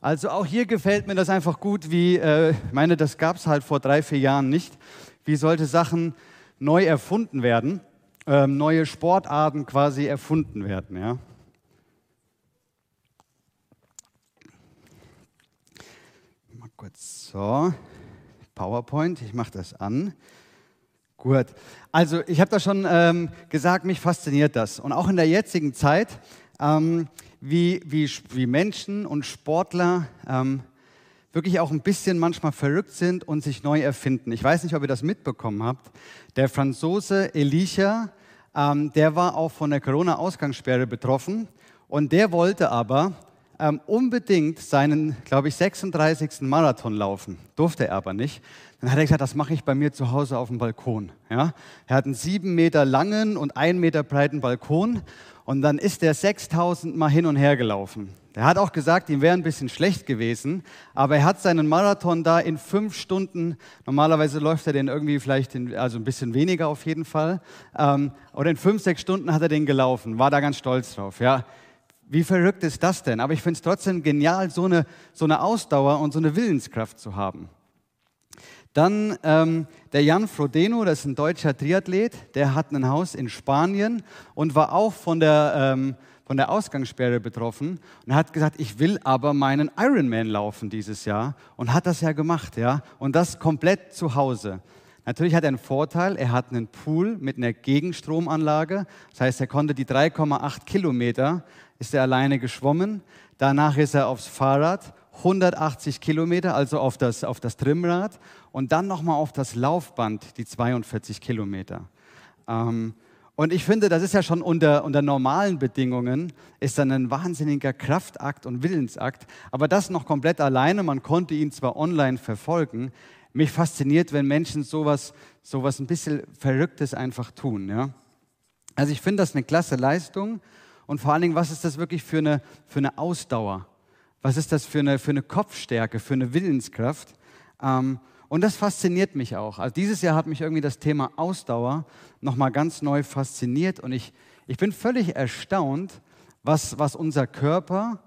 Also auch hier gefällt mir das einfach gut, wie, äh, ich meine, das gab es halt vor drei, vier Jahren nicht, wie solche Sachen neu erfunden werden, ähm, neue Sportarten quasi erfunden werden. Ja? Mal kurz so, PowerPoint, ich mache das an. Gut, also ich habe da schon ähm, gesagt, mich fasziniert das. Und auch in der jetzigen Zeit, ähm, wie, wie, wie Menschen und Sportler ähm, wirklich auch ein bisschen manchmal verrückt sind und sich neu erfinden. Ich weiß nicht, ob ihr das mitbekommen habt. Der Franzose Elisha, ähm, der war auch von der Corona-Ausgangssperre betroffen und der wollte aber ähm, unbedingt seinen, glaube ich, 36. Marathon laufen. Durfte er aber nicht. Dann hat er gesagt, das mache ich bei mir zu Hause auf dem Balkon. Ja? Er hat einen sieben Meter langen und einen Meter breiten Balkon und dann ist er 6000 Mal hin und her gelaufen. Er hat auch gesagt, ihm wäre ein bisschen schlecht gewesen, aber er hat seinen Marathon da in fünf Stunden, normalerweise läuft er den irgendwie vielleicht, in, also ein bisschen weniger auf jeden Fall, ähm, oder in fünf, sechs Stunden hat er den gelaufen, war da ganz stolz drauf. Ja. Wie verrückt ist das denn? Aber ich finde es trotzdem genial, so eine, so eine Ausdauer und so eine Willenskraft zu haben. Dann ähm, der Jan Frodeno, das ist ein deutscher Triathlet, der hat ein Haus in Spanien und war auch von der, ähm, von der Ausgangssperre betroffen und hat gesagt, ich will aber meinen Ironman laufen dieses Jahr und hat das ja gemacht, ja, und das komplett zu Hause. Natürlich hat er einen Vorteil, er hat einen Pool mit einer Gegenstromanlage, das heißt, er konnte die 3,8 Kilometer, ist er alleine geschwommen, danach ist er aufs Fahrrad 180 Kilometer, also auf das, auf das Trimmrad und dann nochmal auf das Laufband, die 42 Kilometer. Ähm, und ich finde, das ist ja schon unter, unter normalen Bedingungen, ist dann ein wahnsinniger Kraftakt und Willensakt. Aber das noch komplett alleine, man konnte ihn zwar online verfolgen. Mich fasziniert, wenn Menschen sowas, sowas ein bisschen Verrücktes einfach tun. Ja? Also ich finde das eine klasse Leistung. Und vor allen Dingen, was ist das wirklich für eine, für eine Ausdauer? Was ist das für eine, für eine Kopfstärke, für eine Willenskraft? Ähm, und das fasziniert mich auch. Also dieses Jahr hat mich irgendwie das Thema Ausdauer nochmal ganz neu fasziniert und ich, ich bin völlig erstaunt, was, was unser Körper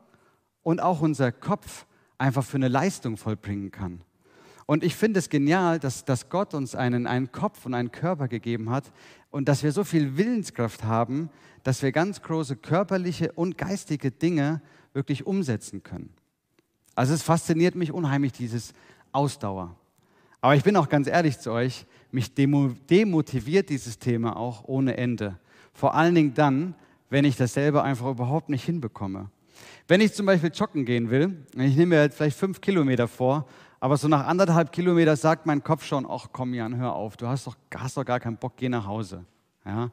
und auch unser Kopf einfach für eine Leistung vollbringen kann. Und ich finde es genial, dass, dass Gott uns einen, einen Kopf und einen Körper gegeben hat und dass wir so viel Willenskraft haben, dass wir ganz große körperliche und geistige Dinge wirklich umsetzen können. Also es fasziniert mich unheimlich, dieses Ausdauer. Aber ich bin auch ganz ehrlich zu euch, mich demotiviert dieses Thema auch ohne Ende. Vor allen Dingen dann, wenn ich das selber einfach überhaupt nicht hinbekomme. Wenn ich zum Beispiel joggen gehen will, ich nehme mir jetzt vielleicht fünf Kilometer vor, aber so nach anderthalb Kilometer sagt mein Kopf schon, ach komm Jan, hör auf, du hast doch, hast doch gar keinen Bock, geh nach Hause. Ja?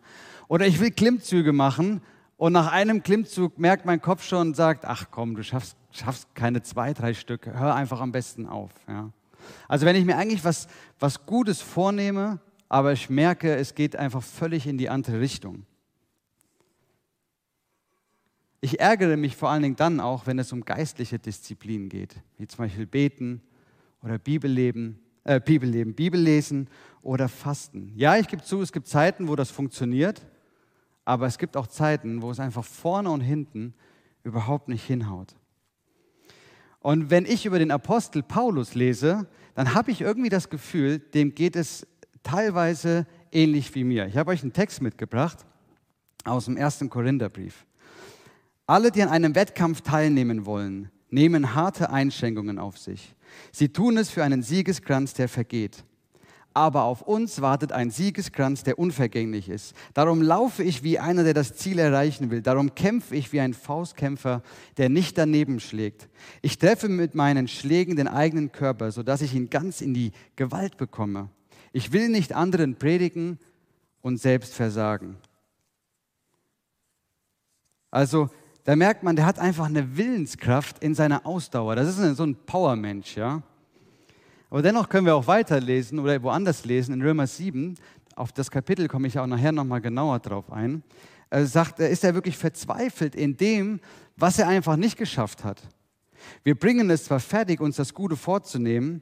Oder ich will Klimmzüge machen und nach einem Klimmzug merkt mein Kopf schon und sagt, ach komm, du schaffst, schaffst keine zwei, drei Stück, hör einfach am besten auf. Ja? Also wenn ich mir eigentlich was, was Gutes vornehme, aber ich merke, es geht einfach völlig in die andere Richtung. Ich ärgere mich vor allen Dingen dann auch, wenn es um geistliche Disziplinen geht, wie zum Beispiel Beten oder Bibelleben, äh, Bibelleben, Bibellesen oder Fasten. Ja, ich gebe zu, es gibt Zeiten, wo das funktioniert, aber es gibt auch Zeiten, wo es einfach vorne und hinten überhaupt nicht hinhaut. Und wenn ich über den Apostel Paulus lese, dann habe ich irgendwie das Gefühl, dem geht es teilweise ähnlich wie mir. Ich habe euch einen Text mitgebracht aus dem ersten Korintherbrief. Alle, die an einem Wettkampf teilnehmen wollen, nehmen harte Einschränkungen auf sich. Sie tun es für einen Siegeskranz, der vergeht aber auf uns wartet ein Siegeskranz, der unvergänglich ist. Darum laufe ich wie einer, der das Ziel erreichen will. Darum kämpfe ich wie ein Faustkämpfer, der nicht daneben schlägt. Ich treffe mit meinen Schlägen den eigenen Körper, sodass ich ihn ganz in die Gewalt bekomme. Ich will nicht anderen predigen und selbst versagen. Also, da merkt man, der hat einfach eine Willenskraft in seiner Ausdauer. Das ist so ein Powermensch, ja. Aber dennoch können wir auch weiterlesen oder woanders lesen, in Römer 7, auf das Kapitel komme ich auch nachher nochmal genauer drauf ein, er sagt, ist er wirklich verzweifelt in dem, was er einfach nicht geschafft hat. Wir bringen es zwar fertig, uns das Gute vorzunehmen,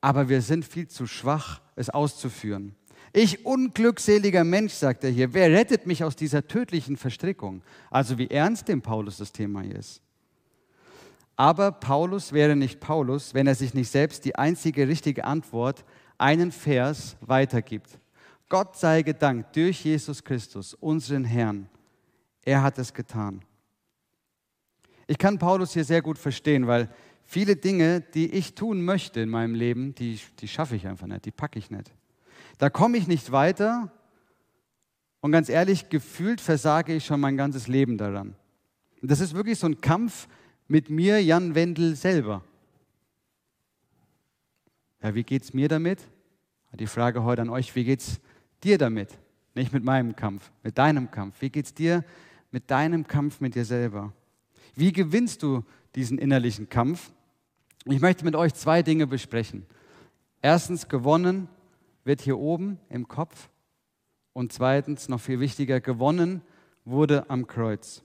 aber wir sind viel zu schwach, es auszuführen. Ich unglückseliger Mensch, sagt er hier, wer rettet mich aus dieser tödlichen Verstrickung? Also wie ernst dem Paulus das Thema hier ist. Aber Paulus wäre nicht Paulus, wenn er sich nicht selbst die einzige richtige Antwort, einen Vers, weitergibt. Gott sei gedankt durch Jesus Christus, unseren Herrn. Er hat es getan. Ich kann Paulus hier sehr gut verstehen, weil viele Dinge, die ich tun möchte in meinem Leben, die, die schaffe ich einfach nicht, die packe ich nicht. Da komme ich nicht weiter und ganz ehrlich, gefühlt versage ich schon mein ganzes Leben daran. Und das ist wirklich so ein Kampf mit mir, Jan Wendel, selber. Ja, wie geht es mir damit? Die Frage heute an euch, wie geht es dir damit? Nicht mit meinem Kampf, mit deinem Kampf. Wie geht es dir mit deinem Kampf mit dir selber? Wie gewinnst du diesen innerlichen Kampf? Ich möchte mit euch zwei Dinge besprechen. Erstens, gewonnen wird hier oben im Kopf. Und zweitens, noch viel wichtiger, gewonnen wurde am Kreuz.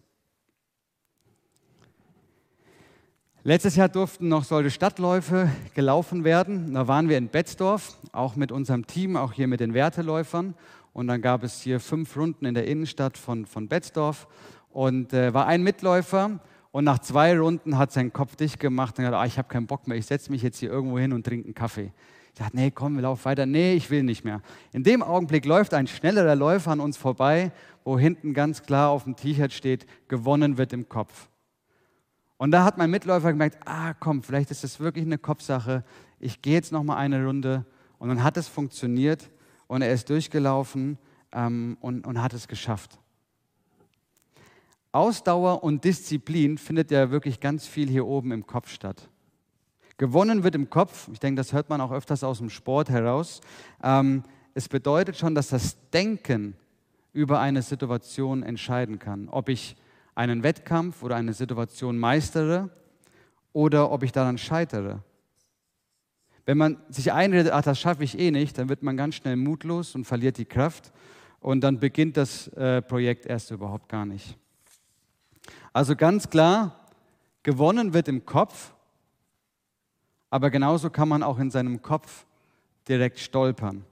Letztes Jahr durften noch solche Stadtläufe gelaufen werden. Da waren wir in Betzdorf, auch mit unserem Team, auch hier mit den Werteläufern. Und dann gab es hier fünf Runden in der Innenstadt von, von Betzdorf. Und äh, war ein Mitläufer. Und nach zwei Runden hat sein Kopf dicht gemacht und gesagt, ah, ich habe keinen Bock mehr, ich setze mich jetzt hier irgendwo hin und trinke einen Kaffee. Ich dachte, nee, komm, wir laufen weiter. Nee, ich will nicht mehr. In dem Augenblick läuft ein schnellerer Läufer an uns vorbei, wo hinten ganz klar auf dem T-Shirt steht, gewonnen wird im Kopf. Und da hat mein Mitläufer gemerkt, ah komm, vielleicht ist das wirklich eine Kopfsache. Ich gehe jetzt noch mal eine Runde. Und dann hat es funktioniert und er ist durchgelaufen ähm, und, und hat es geschafft. Ausdauer und Disziplin findet ja wirklich ganz viel hier oben im Kopf statt. Gewonnen wird im Kopf, ich denke, das hört man auch öfters aus dem Sport heraus. Ähm, es bedeutet schon, dass das Denken über eine Situation entscheiden kann. Ob ich einen Wettkampf oder eine Situation meistere oder ob ich daran scheitere. Wenn man sich einredet, ach, das schaffe ich eh nicht, dann wird man ganz schnell mutlos und verliert die Kraft und dann beginnt das äh, Projekt erst überhaupt gar nicht. Also ganz klar, gewonnen wird im Kopf, aber genauso kann man auch in seinem Kopf direkt stolpern.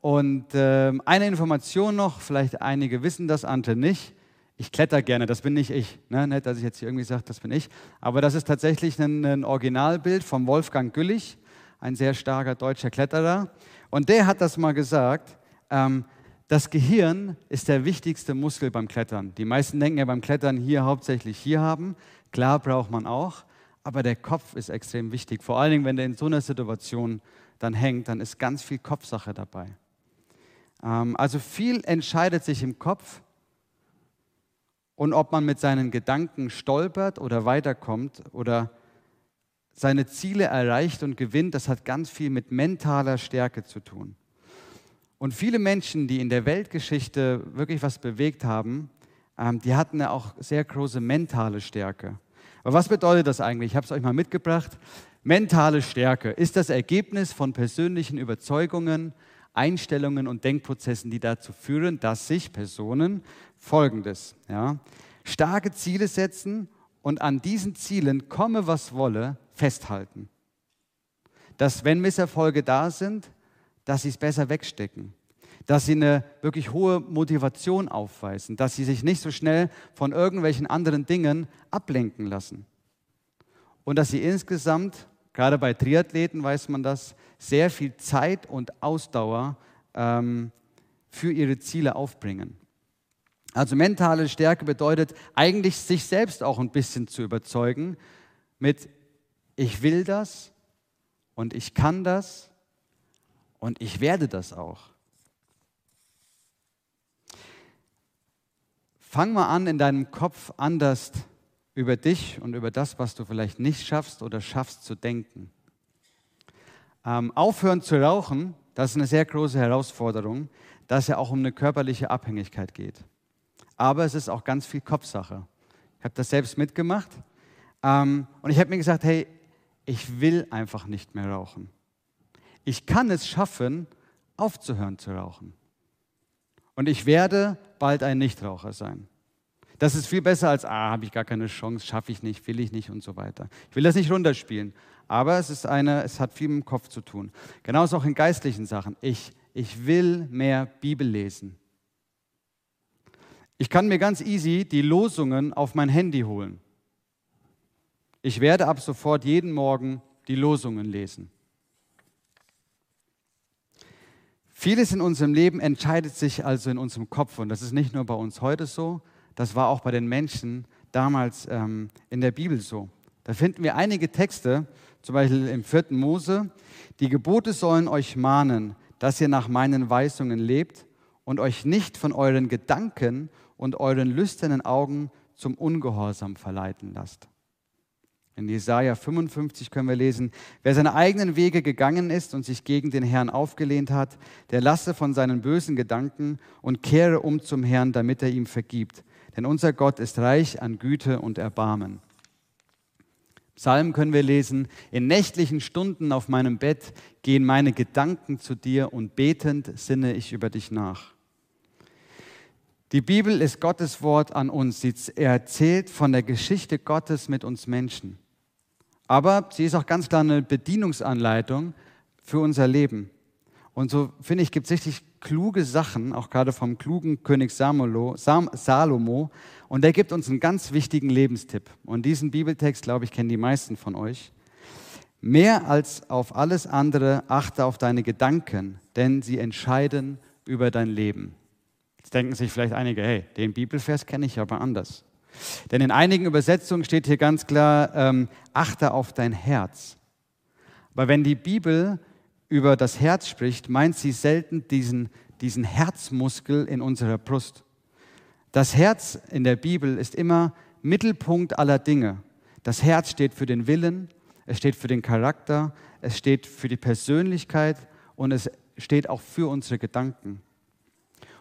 Und äh, eine Information noch, vielleicht einige wissen das, andere nicht ich kletter gerne, das bin nicht ich. Ne? Nicht, dass ich jetzt hier irgendwie sage, das bin ich. Aber das ist tatsächlich ein, ein Originalbild von Wolfgang Güllich, ein sehr starker deutscher Kletterer. Und der hat das mal gesagt, ähm, das Gehirn ist der wichtigste Muskel beim Klettern. Die meisten denken ja beim Klettern hier hauptsächlich hier haben. Klar braucht man auch, aber der Kopf ist extrem wichtig. Vor allen Dingen, wenn der in so einer Situation dann hängt, dann ist ganz viel Kopfsache dabei. Ähm, also viel entscheidet sich im Kopf und ob man mit seinen Gedanken stolpert oder weiterkommt oder seine Ziele erreicht und gewinnt, das hat ganz viel mit mentaler Stärke zu tun. Und viele Menschen, die in der Weltgeschichte wirklich was bewegt haben, ähm, die hatten ja auch sehr große mentale Stärke. Aber was bedeutet das eigentlich? Ich habe es euch mal mitgebracht. Mentale Stärke ist das Ergebnis von persönlichen Überzeugungen, Einstellungen und Denkprozessen, die dazu führen, dass sich Personen Folgendes, ja, starke Ziele setzen und an diesen Zielen, komme was wolle, festhalten. Dass wenn Misserfolge da sind, dass sie es besser wegstecken. Dass sie eine wirklich hohe Motivation aufweisen. Dass sie sich nicht so schnell von irgendwelchen anderen Dingen ablenken lassen. Und dass sie insgesamt, gerade bei Triathleten weiß man das, sehr viel Zeit und Ausdauer ähm, für ihre Ziele aufbringen. Also mentale Stärke bedeutet eigentlich, sich selbst auch ein bisschen zu überzeugen mit, ich will das und ich kann das und ich werde das auch. Fang mal an, in deinem Kopf anders über dich und über das, was du vielleicht nicht schaffst oder schaffst, zu denken. Ähm, aufhören zu rauchen, das ist eine sehr große Herausforderung, da es ja auch um eine körperliche Abhängigkeit geht. Aber es ist auch ganz viel Kopfsache. Ich habe das selbst mitgemacht ähm, und ich habe mir gesagt, hey, ich will einfach nicht mehr rauchen. Ich kann es schaffen, aufzuhören zu rauchen. Und ich werde bald ein Nichtraucher sein. Das ist viel besser als, ah, habe ich gar keine Chance, schaffe ich nicht, will ich nicht und so weiter. Ich will das nicht runterspielen, aber es, ist eine, es hat viel mit dem Kopf zu tun. Genauso auch in geistlichen Sachen. Ich, ich will mehr Bibel lesen. Ich kann mir ganz easy die Losungen auf mein Handy holen. Ich werde ab sofort jeden Morgen die Losungen lesen. Vieles in unserem Leben entscheidet sich also in unserem Kopf und das ist nicht nur bei uns heute so, das war auch bei den Menschen damals ähm, in der Bibel so. Da finden wir einige Texte, zum Beispiel im 4. Mose, die Gebote sollen euch mahnen, dass ihr nach meinen Weisungen lebt und euch nicht von euren Gedanken und euren lüsternen Augen zum Ungehorsam verleiten lasst. In Jesaja 55 können wir lesen: Wer seine eigenen Wege gegangen ist und sich gegen den Herrn aufgelehnt hat, der lasse von seinen bösen Gedanken und kehre um zum Herrn, damit er ihm vergibt. Denn unser Gott ist reich an Güte und Erbarmen. Psalm können wir lesen: In nächtlichen Stunden auf meinem Bett gehen meine Gedanken zu dir und betend sinne ich über dich nach. Die Bibel ist Gottes Wort an uns. Sie erzählt von der Geschichte Gottes mit uns Menschen. Aber sie ist auch ganz klar eine Bedienungsanleitung für unser Leben. Und so finde ich, gibt es richtig kluge Sachen, auch gerade vom klugen König Salomo, Salomo. Und der gibt uns einen ganz wichtigen Lebenstipp. Und diesen Bibeltext, glaube ich, kennen die meisten von euch. Mehr als auf alles andere achte auf deine Gedanken, denn sie entscheiden über dein Leben. Jetzt denken sich vielleicht einige, hey, den Bibelvers kenne ich aber anders. Denn in einigen Übersetzungen steht hier ganz klar, ähm, achte auf dein Herz. Aber wenn die Bibel über das Herz spricht, meint sie selten diesen, diesen Herzmuskel in unserer Brust. Das Herz in der Bibel ist immer Mittelpunkt aller Dinge. Das Herz steht für den Willen, es steht für den Charakter, es steht für die Persönlichkeit und es steht auch für unsere Gedanken.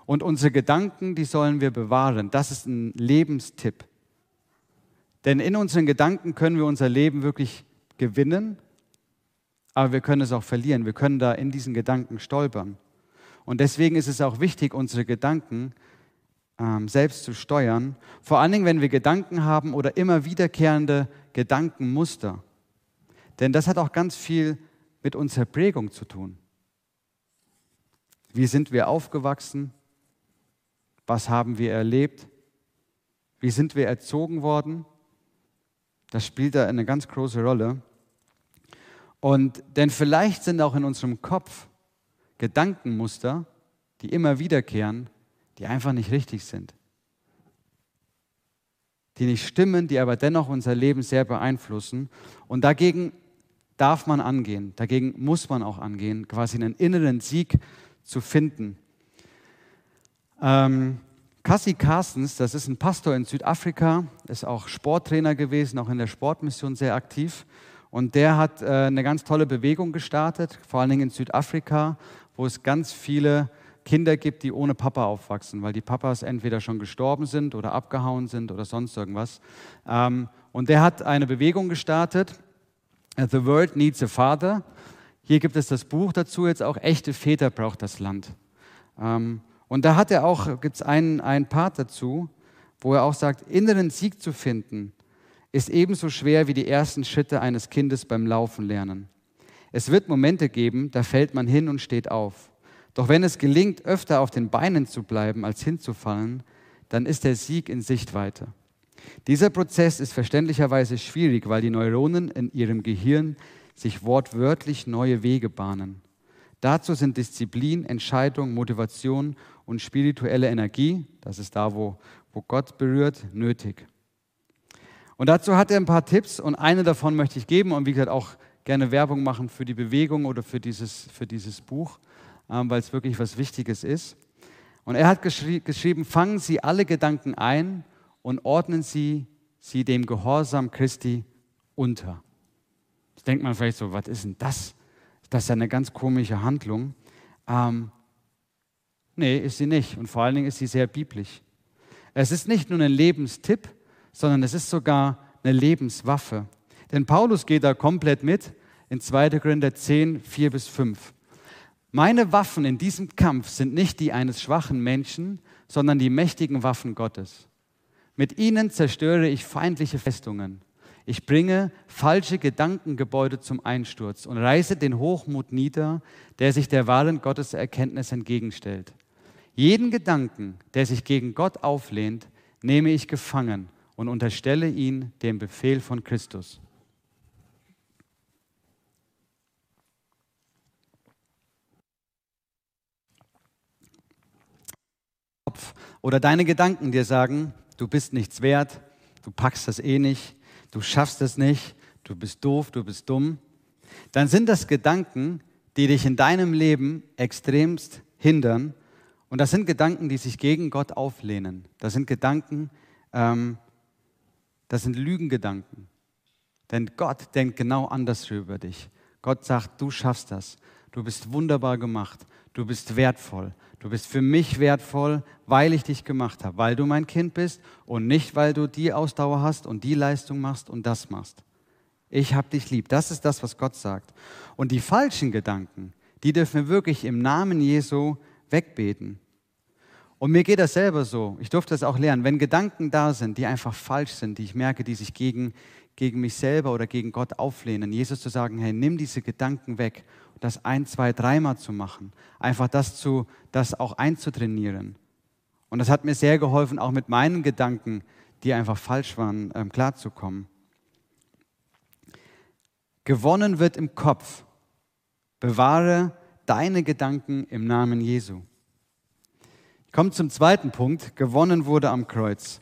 Und unsere Gedanken, die sollen wir bewahren. Das ist ein Lebenstipp. Denn in unseren Gedanken können wir unser Leben wirklich gewinnen, aber wir können es auch verlieren. Wir können da in diesen Gedanken stolpern. Und deswegen ist es auch wichtig, unsere Gedanken ähm, selbst zu steuern. Vor allen Dingen, wenn wir Gedanken haben oder immer wiederkehrende Gedankenmuster. Denn das hat auch ganz viel mit unserer Prägung zu tun. Wie sind wir aufgewachsen? Was haben wir erlebt? Wie sind wir erzogen worden? Das spielt da eine ganz große Rolle. Und denn vielleicht sind auch in unserem Kopf Gedankenmuster, die immer wiederkehren, die einfach nicht richtig sind. Die nicht stimmen, die aber dennoch unser Leben sehr beeinflussen. Und dagegen darf man angehen, dagegen muss man auch angehen, quasi einen inneren Sieg zu finden. Ähm, Cassie Carstens, das ist ein Pastor in Südafrika, ist auch Sporttrainer gewesen, auch in der Sportmission sehr aktiv. Und der hat äh, eine ganz tolle Bewegung gestartet, vor allen Dingen in Südafrika, wo es ganz viele Kinder gibt, die ohne Papa aufwachsen, weil die Papas entweder schon gestorben sind oder abgehauen sind oder sonst irgendwas. Ähm, und der hat eine Bewegung gestartet, The World Needs a Father. Hier gibt es das Buch dazu, jetzt auch echte Väter braucht das Land. Ähm, und da hat er auch, gibt es einen, einen Part dazu, wo er auch sagt, inneren Sieg zu finden, ist ebenso schwer wie die ersten Schritte eines Kindes beim Laufen lernen. Es wird Momente geben, da fällt man hin und steht auf. Doch wenn es gelingt, öfter auf den Beinen zu bleiben, als hinzufallen, dann ist der Sieg in Sichtweite. Dieser Prozess ist verständlicherweise schwierig, weil die Neuronen in ihrem Gehirn sich wortwörtlich neue Wege bahnen. Dazu sind Disziplin, Entscheidung, Motivation und spirituelle Energie, das ist da, wo, wo Gott berührt, nötig. Und dazu hat er ein paar Tipps und eine davon möchte ich geben und wie gesagt auch gerne Werbung machen für die Bewegung oder für dieses, für dieses Buch, ähm, weil es wirklich was Wichtiges ist. Und er hat geschri geschrieben, fangen Sie alle Gedanken ein und ordnen Sie sie dem Gehorsam Christi unter. Jetzt denkt man vielleicht so, was ist denn das? Das ist ja eine ganz komische Handlung. Ähm, Nee, ist sie nicht. Und vor allen Dingen ist sie sehr biblisch. Es ist nicht nur ein Lebenstipp, sondern es ist sogar eine Lebenswaffe. Denn Paulus geht da komplett mit in 2. Korinther 10, 4 bis 5. Meine Waffen in diesem Kampf sind nicht die eines schwachen Menschen, sondern die mächtigen Waffen Gottes. Mit ihnen zerstöre ich feindliche Festungen. Ich bringe falsche Gedankengebäude zum Einsturz und reiße den Hochmut nieder, der sich der wahren Gotteserkenntnis entgegenstellt. Jeden Gedanken, der sich gegen Gott auflehnt, nehme ich gefangen und unterstelle ihn dem Befehl von Christus. Oder deine Gedanken dir sagen, du bist nichts wert, du packst das eh nicht, du schaffst es nicht, du bist doof, du bist dumm, dann sind das Gedanken, die dich in deinem Leben extremst hindern. Und das sind Gedanken, die sich gegen Gott auflehnen. Das sind Gedanken, ähm, das sind Lügengedanken. Denn Gott denkt genau anders über dich. Gott sagt, du schaffst das. Du bist wunderbar gemacht. Du bist wertvoll. Du bist für mich wertvoll, weil ich dich gemacht habe, weil du mein Kind bist und nicht, weil du die Ausdauer hast und die Leistung machst und das machst. Ich habe dich lieb. Das ist das, was Gott sagt. Und die falschen Gedanken, die dürfen wir wirklich im Namen Jesu wegbeten. Und mir geht das selber so. Ich durfte das auch lernen. Wenn Gedanken da sind, die einfach falsch sind, die ich merke, die sich gegen, gegen mich selber oder gegen Gott auflehnen, Jesus zu sagen, hey, nimm diese Gedanken weg. Das ein, zwei, dreimal zu machen. Einfach das, zu, das auch einzutrainieren. Und das hat mir sehr geholfen, auch mit meinen Gedanken, die einfach falsch waren, ähm, klarzukommen. Gewonnen wird im Kopf. Bewahre deine Gedanken im Namen Jesu. Ich komme zum zweiten Punkt. Gewonnen wurde am Kreuz.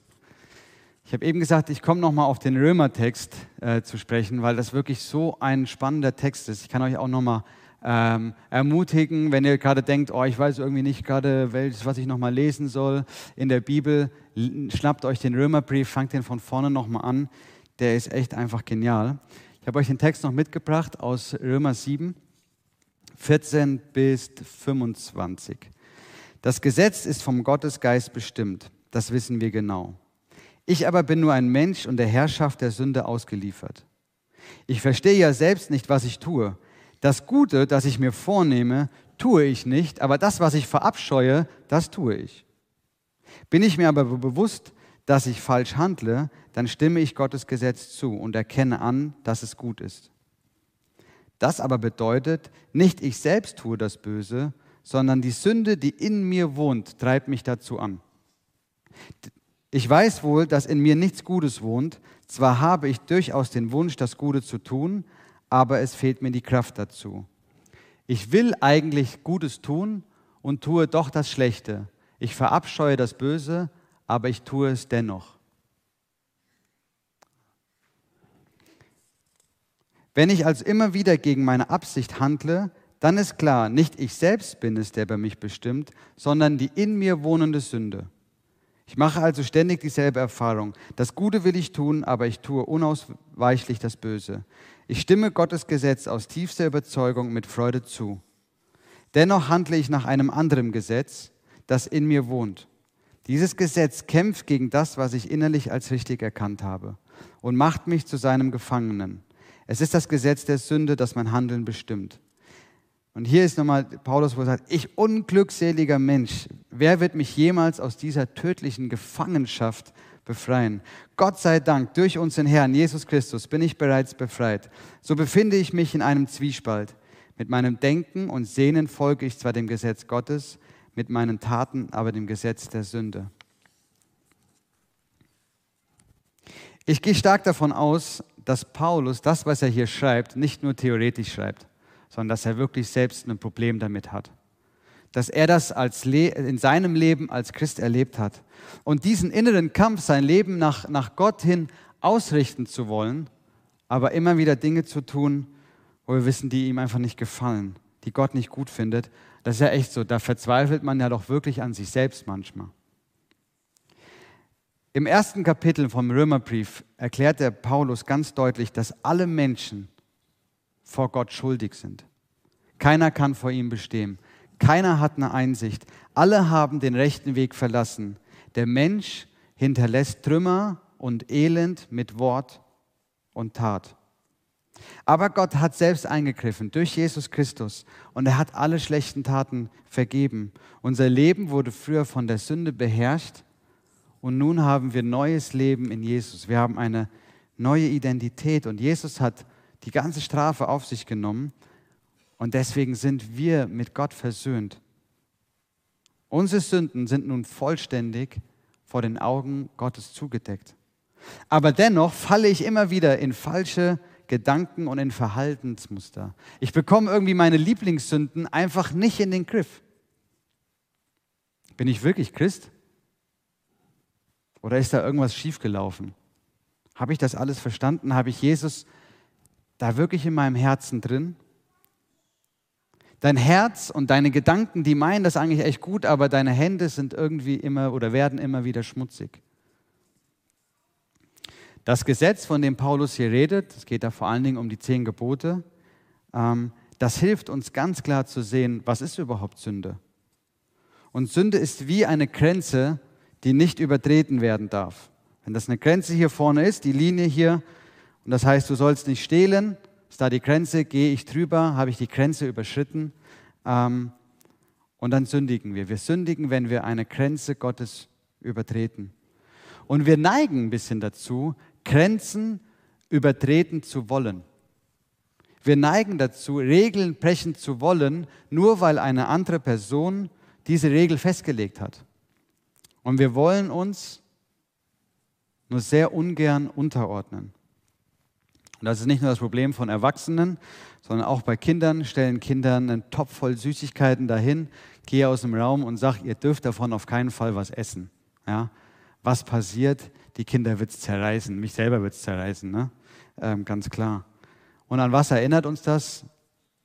Ich habe eben gesagt, ich komme nochmal auf den Römertext äh, zu sprechen, weil das wirklich so ein spannender Text ist. Ich kann euch auch nochmal ähm, ermutigen, wenn ihr gerade denkt, oh, ich weiß irgendwie nicht gerade, was ich nochmal lesen soll in der Bibel, schnappt euch den Römerbrief, fangt den von vorne nochmal an. Der ist echt einfach genial. Ich habe euch den Text noch mitgebracht aus Römer 7, 14 bis 25. Das Gesetz ist vom Gottesgeist bestimmt, das wissen wir genau. Ich aber bin nur ein Mensch und der Herrschaft der Sünde ausgeliefert. Ich verstehe ja selbst nicht, was ich tue. Das Gute, das ich mir vornehme, tue ich nicht, aber das, was ich verabscheue, das tue ich. Bin ich mir aber bewusst, dass ich falsch handle, dann stimme ich Gottes Gesetz zu und erkenne an, dass es gut ist. Das aber bedeutet, nicht ich selbst tue das Böse, sondern die Sünde, die in mir wohnt, treibt mich dazu an. Ich weiß wohl, dass in mir nichts Gutes wohnt. Zwar habe ich durchaus den Wunsch, das Gute zu tun, aber es fehlt mir die Kraft dazu. Ich will eigentlich Gutes tun und tue doch das Schlechte. Ich verabscheue das Böse, aber ich tue es dennoch. Wenn ich also immer wieder gegen meine Absicht handle, dann ist klar, nicht ich selbst bin es, der bei mich bestimmt, sondern die in mir wohnende Sünde. Ich mache also ständig dieselbe Erfahrung. Das Gute will ich tun, aber ich tue unausweichlich das Böse. Ich stimme Gottes Gesetz aus tiefster Überzeugung mit Freude zu. Dennoch handle ich nach einem anderen Gesetz, das in mir wohnt. Dieses Gesetz kämpft gegen das, was ich innerlich als richtig erkannt habe und macht mich zu seinem Gefangenen. Es ist das Gesetz der Sünde, das mein Handeln bestimmt. Und hier ist nochmal Paulus, wo er sagt, ich unglückseliger Mensch, wer wird mich jemals aus dieser tödlichen Gefangenschaft befreien? Gott sei Dank, durch unseren Herrn Jesus Christus bin ich bereits befreit. So befinde ich mich in einem Zwiespalt. Mit meinem Denken und Sehnen folge ich zwar dem Gesetz Gottes, mit meinen Taten aber dem Gesetz der Sünde. Ich gehe stark davon aus, dass Paulus das, was er hier schreibt, nicht nur theoretisch schreibt, sondern dass er wirklich selbst ein Problem damit hat. Dass er das als in seinem Leben als Christ erlebt hat. Und diesen inneren Kampf, sein Leben nach, nach Gott hin ausrichten zu wollen, aber immer wieder Dinge zu tun, wo wir wissen, die ihm einfach nicht gefallen, die Gott nicht gut findet, das ist ja echt so. Da verzweifelt man ja doch wirklich an sich selbst manchmal. Im ersten Kapitel vom Römerbrief erklärt der Paulus ganz deutlich, dass alle Menschen vor Gott schuldig sind. Keiner kann vor ihm bestehen. Keiner hat eine Einsicht. Alle haben den rechten Weg verlassen. Der Mensch hinterlässt Trümmer und Elend mit Wort und Tat. Aber Gott hat selbst eingegriffen durch Jesus Christus und er hat alle schlechten Taten vergeben. Unser Leben wurde früher von der Sünde beherrscht und nun haben wir neues Leben in Jesus. Wir haben eine neue Identität und Jesus hat die ganze Strafe auf sich genommen und deswegen sind wir mit Gott versöhnt. Unsere Sünden sind nun vollständig vor den Augen Gottes zugedeckt. Aber dennoch falle ich immer wieder in falsche Gedanken und in Verhaltensmuster. Ich bekomme irgendwie meine Lieblingssünden einfach nicht in den Griff. Bin ich wirklich Christ? Oder ist da irgendwas schiefgelaufen? Habe ich das alles verstanden? Habe ich Jesus da wirklich in meinem Herzen drin? Dein Herz und deine Gedanken, die meinen das eigentlich echt gut, aber deine Hände sind irgendwie immer oder werden immer wieder schmutzig. Das Gesetz, von dem Paulus hier redet, es geht da vor allen Dingen um die zehn Gebote, ähm, das hilft uns ganz klar zu sehen, was ist überhaupt Sünde. Und Sünde ist wie eine Grenze, die nicht übertreten werden darf. Wenn das eine Grenze hier vorne ist, die Linie hier, und das heißt, du sollst nicht stehlen, ist da die Grenze, gehe ich drüber, habe ich die Grenze überschritten, ähm, und dann sündigen wir. Wir sündigen, wenn wir eine Grenze Gottes übertreten. Und wir neigen ein bisschen dazu, Grenzen übertreten zu wollen. Wir neigen dazu, Regeln brechen zu wollen, nur weil eine andere Person diese Regel festgelegt hat. Und wir wollen uns nur sehr ungern unterordnen. Und das ist nicht nur das Problem von Erwachsenen, sondern auch bei Kindern stellen Kindern einen Topf voll Süßigkeiten dahin, gehe aus dem Raum und sag, ihr dürft davon auf keinen Fall was essen. Ja? Was passiert? Die Kinder wird es zerreißen, mich selber wird es zerreißen, ne? Ähm, ganz klar. Und an was erinnert uns das?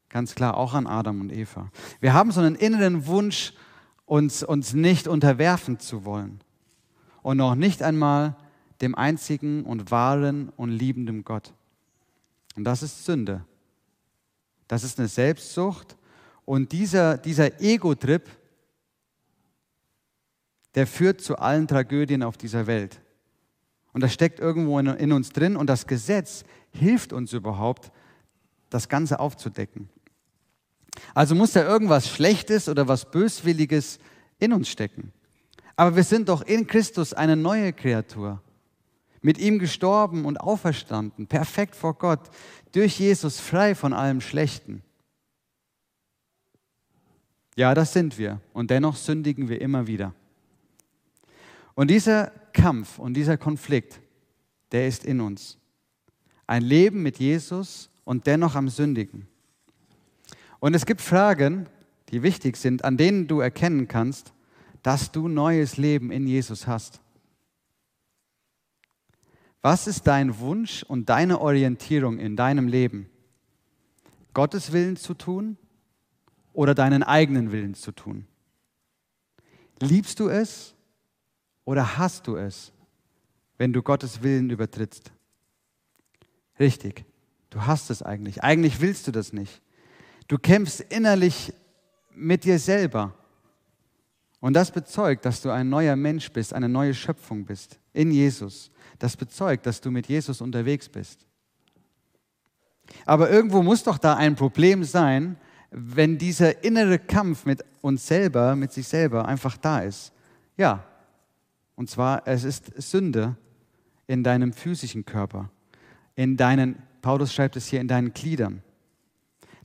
Ganz klar, auch an Adam und Eva. Wir haben so einen inneren Wunsch, uns, uns nicht unterwerfen zu wollen. Und noch nicht einmal dem einzigen und wahren und liebenden Gott. Und das ist Sünde. Das ist eine Selbstsucht. Und dieser, dieser Ego-Trip, der führt zu allen Tragödien auf dieser Welt. Und das steckt irgendwo in, in uns drin und das Gesetz hilft uns überhaupt, das Ganze aufzudecken. Also muss da irgendwas Schlechtes oder was Böswilliges in uns stecken. Aber wir sind doch in Christus eine neue Kreatur. Mit ihm gestorben und auferstanden, perfekt vor Gott, durch Jesus frei von allem Schlechten. Ja, das sind wir. Und dennoch sündigen wir immer wieder. Und dieser Kampf und dieser Konflikt, der ist in uns. Ein Leben mit Jesus und dennoch am Sündigen. Und es gibt Fragen, die wichtig sind, an denen du erkennen kannst, dass du neues Leben in Jesus hast. Was ist dein Wunsch und deine Orientierung in deinem Leben? Gottes Willen zu tun oder deinen eigenen Willen zu tun? Liebst du es oder hast du es, wenn du Gottes Willen übertrittst? Richtig. Du hast es eigentlich. Eigentlich willst du das nicht. Du kämpfst innerlich mit dir selber. Und das bezeugt, dass du ein neuer Mensch bist, eine neue Schöpfung bist in Jesus. Das bezeugt, dass du mit Jesus unterwegs bist. Aber irgendwo muss doch da ein Problem sein, wenn dieser innere Kampf mit uns selber, mit sich selber einfach da ist. Ja, und zwar es ist Sünde in deinem physischen Körper, in deinen Paulus schreibt es hier in deinen Gliedern.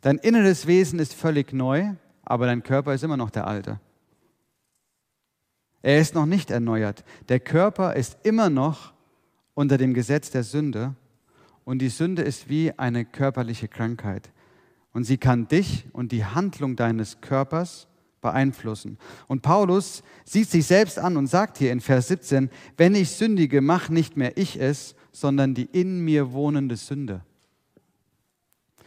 Dein inneres Wesen ist völlig neu, aber dein Körper ist immer noch der alte. Er ist noch nicht erneuert. Der Körper ist immer noch unter dem Gesetz der Sünde und die Sünde ist wie eine körperliche Krankheit. Und sie kann dich und die Handlung deines Körpers beeinflussen. Und Paulus sieht sich selbst an und sagt hier in Vers 17, wenn ich sündige, mach nicht mehr ich es, sondern die in mir wohnende Sünde.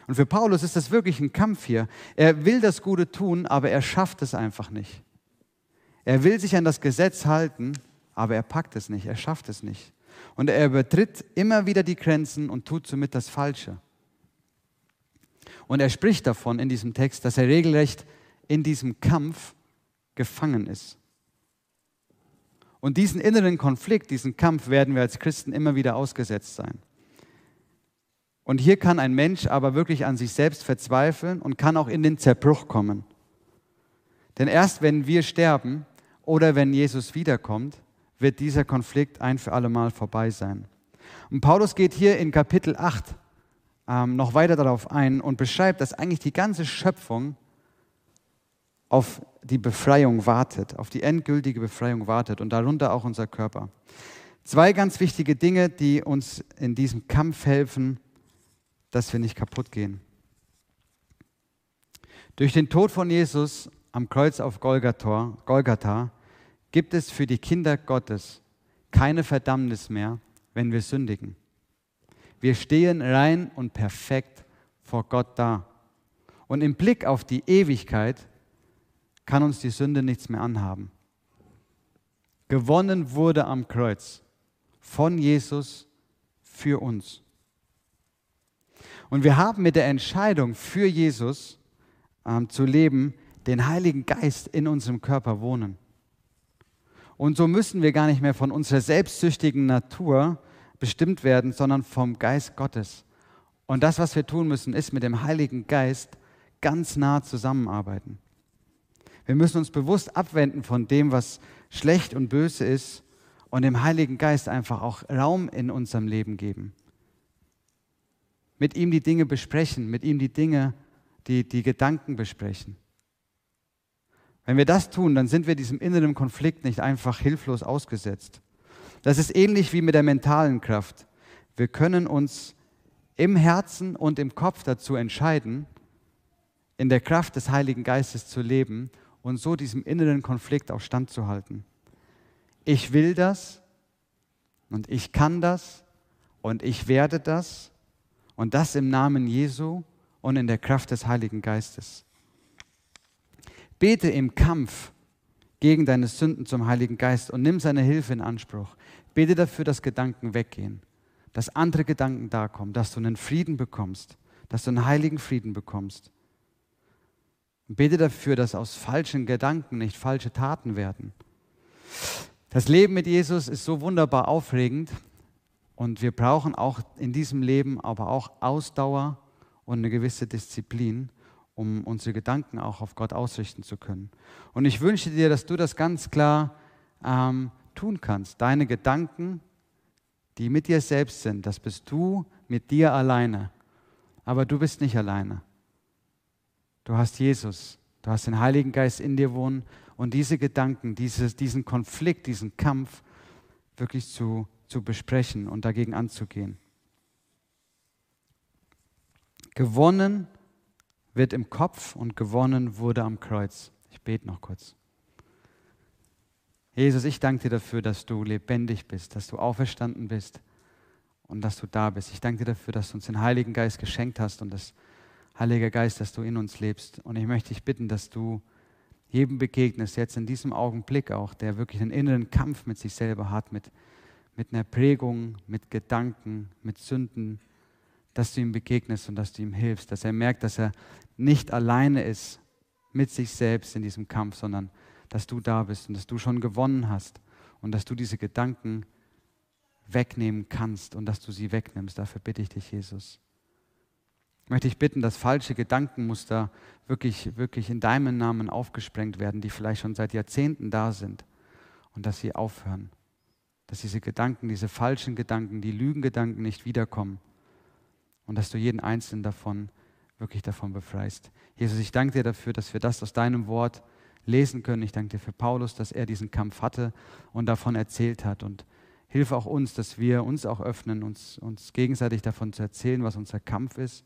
Und für Paulus ist das wirklich ein Kampf hier. Er will das Gute tun, aber er schafft es einfach nicht. Er will sich an das Gesetz halten, aber er packt es nicht, er schafft es nicht. Und er übertritt immer wieder die Grenzen und tut somit das Falsche. Und er spricht davon in diesem Text, dass er regelrecht in diesem Kampf gefangen ist. Und diesen inneren Konflikt, diesen Kampf werden wir als Christen immer wieder ausgesetzt sein. Und hier kann ein Mensch aber wirklich an sich selbst verzweifeln und kann auch in den Zerbruch kommen. Denn erst wenn wir sterben oder wenn Jesus wiederkommt, wird dieser Konflikt ein für alle Mal vorbei sein. Und Paulus geht hier in Kapitel 8 ähm, noch weiter darauf ein und beschreibt, dass eigentlich die ganze Schöpfung auf die Befreiung wartet, auf die endgültige Befreiung wartet und darunter auch unser Körper. Zwei ganz wichtige Dinge, die uns in diesem Kampf helfen, dass wir nicht kaputt gehen. Durch den Tod von Jesus am Kreuz auf Golgatha, Golgatha gibt es für die Kinder Gottes keine Verdammnis mehr, wenn wir sündigen. Wir stehen rein und perfekt vor Gott da. Und im Blick auf die Ewigkeit kann uns die Sünde nichts mehr anhaben. Gewonnen wurde am Kreuz von Jesus für uns. Und wir haben mit der Entscheidung für Jesus ähm, zu leben, den Heiligen Geist in unserem Körper wohnen. Und so müssen wir gar nicht mehr von unserer selbstsüchtigen Natur bestimmt werden, sondern vom Geist Gottes. Und das, was wir tun müssen, ist mit dem Heiligen Geist ganz nah zusammenarbeiten. Wir müssen uns bewusst abwenden von dem, was schlecht und böse ist und dem Heiligen Geist einfach auch Raum in unserem Leben geben. Mit ihm die Dinge besprechen, mit ihm die Dinge, die, die Gedanken besprechen. Wenn wir das tun, dann sind wir diesem inneren Konflikt nicht einfach hilflos ausgesetzt. Das ist ähnlich wie mit der mentalen Kraft. Wir können uns im Herzen und im Kopf dazu entscheiden, in der Kraft des Heiligen Geistes zu leben und so diesem inneren Konflikt auch standzuhalten. Ich will das und ich kann das und ich werde das und das im Namen Jesu und in der Kraft des Heiligen Geistes. Bete im Kampf gegen deine Sünden zum Heiligen Geist und nimm seine Hilfe in Anspruch. Bete dafür, dass Gedanken weggehen, dass andere Gedanken da kommen, dass du einen Frieden bekommst, dass du einen heiligen Frieden bekommst. Und bete dafür, dass aus falschen Gedanken nicht falsche Taten werden. Das Leben mit Jesus ist so wunderbar aufregend und wir brauchen auch in diesem Leben aber auch Ausdauer und eine gewisse Disziplin um unsere Gedanken auch auf Gott ausrichten zu können. Und ich wünsche dir, dass du das ganz klar ähm, tun kannst. Deine Gedanken, die mit dir selbst sind, das bist du mit dir alleine. Aber du bist nicht alleine. Du hast Jesus, du hast den Heiligen Geist in dir wohnen und diese Gedanken, dieses, diesen Konflikt, diesen Kampf wirklich zu, zu besprechen und dagegen anzugehen. Gewonnen wird im Kopf und gewonnen wurde am Kreuz. Ich bete noch kurz. Jesus, ich danke dir dafür, dass du lebendig bist, dass du auferstanden bist und dass du da bist. Ich danke dir dafür, dass du uns den Heiligen Geist geschenkt hast und das Heilige Geist, dass du in uns lebst. Und ich möchte dich bitten, dass du jedem begegnest, jetzt in diesem Augenblick auch, der wirklich einen inneren Kampf mit sich selber hat, mit, mit einer Prägung, mit Gedanken, mit Sünden, dass du ihm begegnest und dass du ihm hilfst, dass er merkt, dass er nicht alleine ist mit sich selbst in diesem Kampf, sondern dass du da bist und dass du schon gewonnen hast und dass du diese Gedanken wegnehmen kannst und dass du sie wegnimmst. Dafür bitte ich dich, Jesus. Ich möchte dich bitten, dass falsche Gedankenmuster wirklich, wirklich in deinem Namen aufgesprengt werden, die vielleicht schon seit Jahrzehnten da sind und dass sie aufhören. Dass diese Gedanken, diese falschen Gedanken, die Lügengedanken nicht wiederkommen und dass du jeden einzelnen davon wirklich davon befreist. Jesus, ich danke dir dafür, dass wir das aus deinem Wort lesen können. Ich danke dir für Paulus, dass er diesen Kampf hatte und davon erzählt hat. Und hilfe auch uns, dass wir uns auch öffnen, uns, uns gegenseitig davon zu erzählen, was unser Kampf ist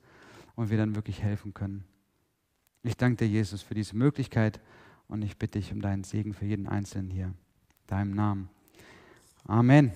und wir dann wirklich helfen können. Ich danke dir, Jesus, für diese Möglichkeit und ich bitte dich um deinen Segen für jeden Einzelnen hier. In deinem Namen. Amen.